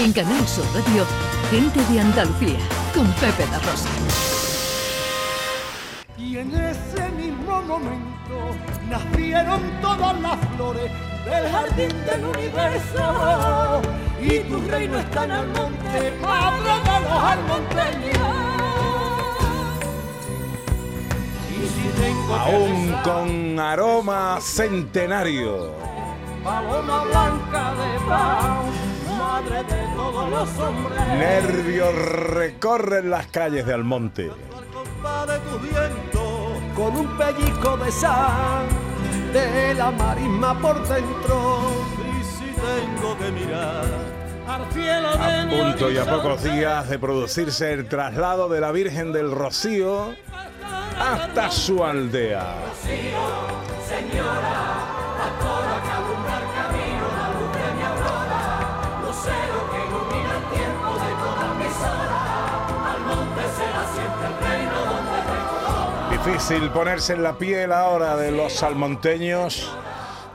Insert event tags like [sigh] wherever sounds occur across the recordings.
En Canal Sur Radio, Gente de Andalucía, con Pepe La Rosa. Y en ese mismo momento nacieron todas las flores del jardín del universo. Y tu reino está en el monte, padre de los almonteños. Y si tengo Aún besar con aroma centenario. paloma blanca de paz, madre de todos los hombres. Nervios recorren las calles de Almonte. de tu viento con un pellizco de sal de la marisma por dentro y si tengo que mirar A punto y a pocos días de producirse el traslado de la Virgen del Rocío hasta su aldea. Difícil ponerse en la piel ahora de los salmonteños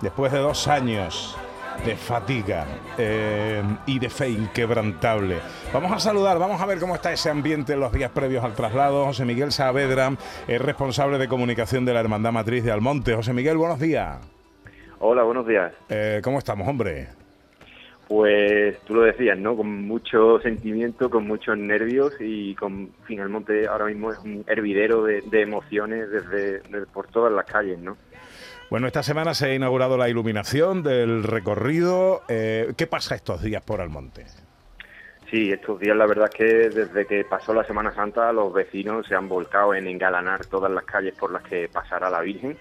después de dos años de fatiga eh, y de fe inquebrantable. Vamos a saludar, vamos a ver cómo está ese ambiente en los días previos al traslado. José Miguel Saavedra es responsable de comunicación de la Hermandad Matriz de Almonte. José Miguel, buenos días. Hola, buenos días. Eh, ¿Cómo estamos, hombre? Pues tú lo decías, ¿no? Con mucho sentimiento, con muchos nervios y con finalmente ahora mismo es un hervidero de, de emociones desde, de- por todas las calles, ¿no? Bueno, esta semana se ha inaugurado la iluminación del recorrido. Eh, ¿Qué pasa estos días por Almonte? Sí, estos días la verdad es que desde que pasó la Semana Santa los vecinos se han volcado en engalanar todas las calles por las que pasará la Virgen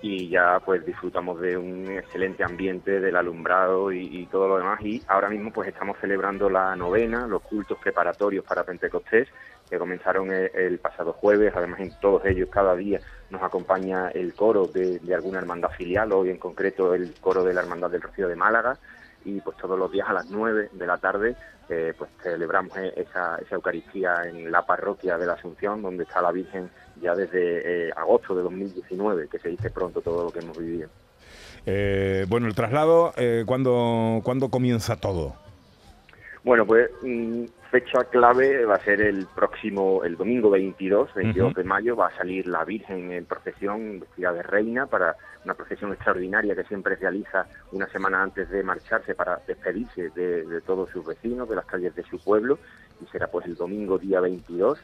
y ya pues disfrutamos de un excelente ambiente del alumbrado y, todo lo demás. Y ahora mismo pues estamos celebrando la novena, los cultos preparatorios para Pentecostés que comenzaron el, el pasado jueves, además en todos ellos cada día nos acompaña el coro de, de alguna hermandad filial, hoy en concreto el coro de la Hermandad del Rocío de Málaga y pues todos los días a las 9 de la tarde eh, pues celebramos eh, esa, esa Eucaristía en la parroquia de la Asunción donde está la Virgen ya desde eh, agosto de 2019 que se dice pronto todo lo que hemos vivido. Eh, bueno, el traslado, eh, ¿cuándo, ¿cuándo comienza todo? Bueno, pues mm, fecha clave va a ser el próximo, el domingo 22, 22 de mayo, va a salir la Virgen en procesión vestida de reina para una procesión extraordinaria que siempre realiza una semana antes de marcharse para despedirse de, de todos sus vecinos, de las calles de su pueblo, y será pues el domingo día 22.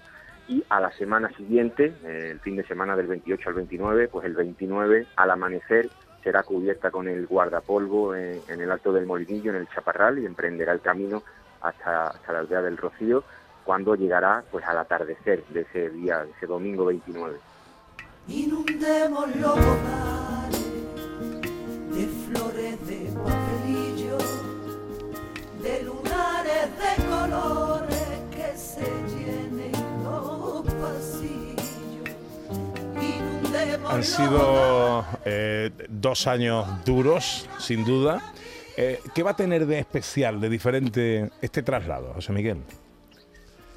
Y a la semana siguiente, eh, el fin de semana del 28 al 29, pues el 29 al amanecer será cubierta con el guardapolvo en, en el Alto del Molinillo, en el Chaparral, y emprenderá el camino hasta, hasta la aldea del Rocío, cuando llegará pues al atardecer de ese día, de ese domingo 29. Inundemos los de flores de papelillo, de lunares de colores que se llenen los pasillos. Inundemos Han sido eh, dos años duros, sin duda. Eh, ¿Qué va a tener de especial, de diferente este traslado, José Miguel?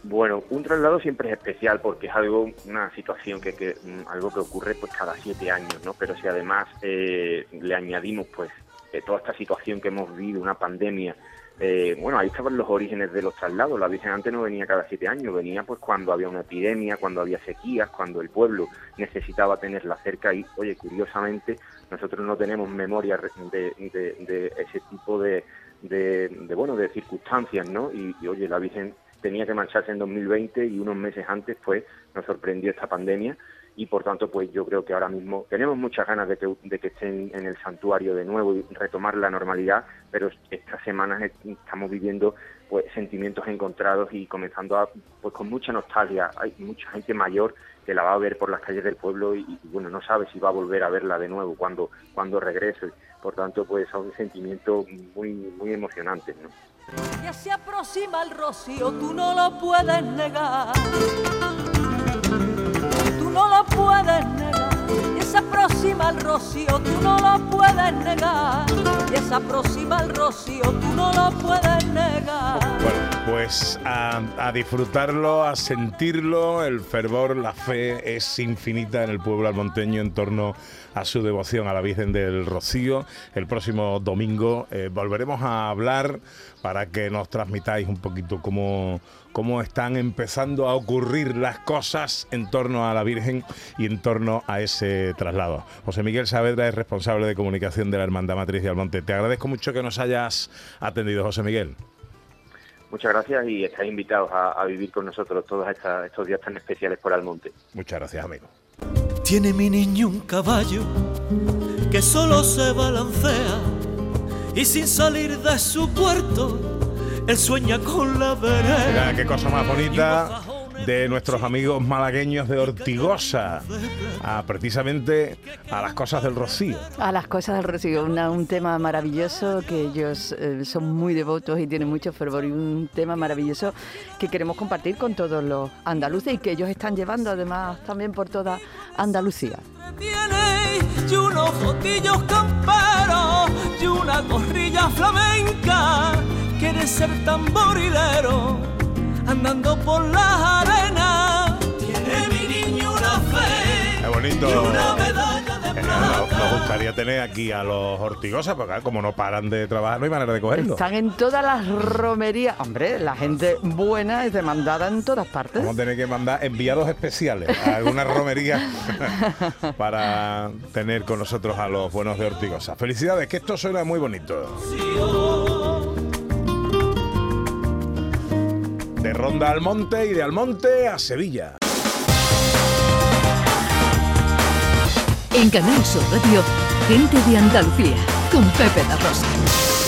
Bueno, un traslado siempre es especial porque es algo, una situación que, que mm, algo que ocurre pues cada siete años, ¿no? Pero si además eh, le añadimos pues eh, toda esta situación que hemos vivido, una pandemia, eh, bueno, ahí estaban los orígenes de los traslados. La Virgen antes no venía cada siete años, venía pues cuando había una epidemia, cuando había sequías, cuando el pueblo necesitaba tenerla cerca y, oye, curiosamente, nosotros no tenemos memoria de, de- ese tipo de, de, de, bueno, de circunstancias, ¿no? Y, y, oye, la Virgen tenía que marcharse en 2020 y unos meses antes pues nos sorprendió esta pandemia y por tanto pues yo creo que ahora mismo tenemos muchas ganas de que, de que estén en el santuario de nuevo y retomar la normalidad, pero estas semanas est- estamos viviendo pues sentimientos encontrados y comenzando a pues con mucha nostalgia, hay mucha gente mayor que la va a ver por las calles del pueblo y, bueno, no sabe si va a volver a verla de nuevo cuando cuando regrese. Por tanto, pues son sentimientos muy muy emocionantes, ¿no? Ya se aproxima el rocío, tú no lo puedes negar. No lo puedes negar. Ya se aproxima el rocío, tú no lo puedes negar. Ya se aproxima el rocío, tú no lo puedes negar. Bueno, pues a, a disfrutarlo, a sentirlo, el fervor, la fe es infinita en el pueblo almonteño en torno a su devoción a la Virgen del Rocío. El próximo domingo eh, volveremos a hablar para que nos transmitáis un poquito cómo, cómo están empezando a ocurrir las cosas en torno a la Virgen y en torno a ese traslado. José Miguel Saavedra es responsable de comunicación de la Hermandad Matriz de Almonte. Te agradezco mucho que nos hayas atendido, José Miguel. Muchas gracias y estáis invitados a, vivir con nosotros todos estos días tan especiales por Almonte. Muchas gracias, amigo. Tiene mi niño un caballo que solo se balancea y sin salir de su puerto, él sueña con la vereda. Mira qué cosa más bonita de nuestros amigos malagueños de Ortigosa, a, precisamente a las cosas del Rocío. A las cosas del Rocío, un tema maravilloso que ellos eh, son muy devotos y tienen mucho fervor y un tema maravilloso que queremos compartir con todos los andaluces y que ellos están llevando además también por toda Andalucía. y unos fotillos camperos y una gorrilla flamenca, quiere ser tamborilero andando por la arena. Tiene mi niño una fe. Qué bonito. una medalla de plata. Nos, gustaría tener aquí a los hortigosas, porque como no paran de trabajar, no hay manera de cogerlo. Están en todas las romerías. Hombre, la gente buena es demandada en todas partes. Vamos a tener que mandar enviados especiales a alguna romería [laughs] para tener con nosotros a los buenos de Hortigosa. Felicidades, que esto suena muy bonito. De Ronda al Monte y de Almonte a Sevilla. En Canal Sur Radio, gente de Andalucía, con Pepe La Rosa.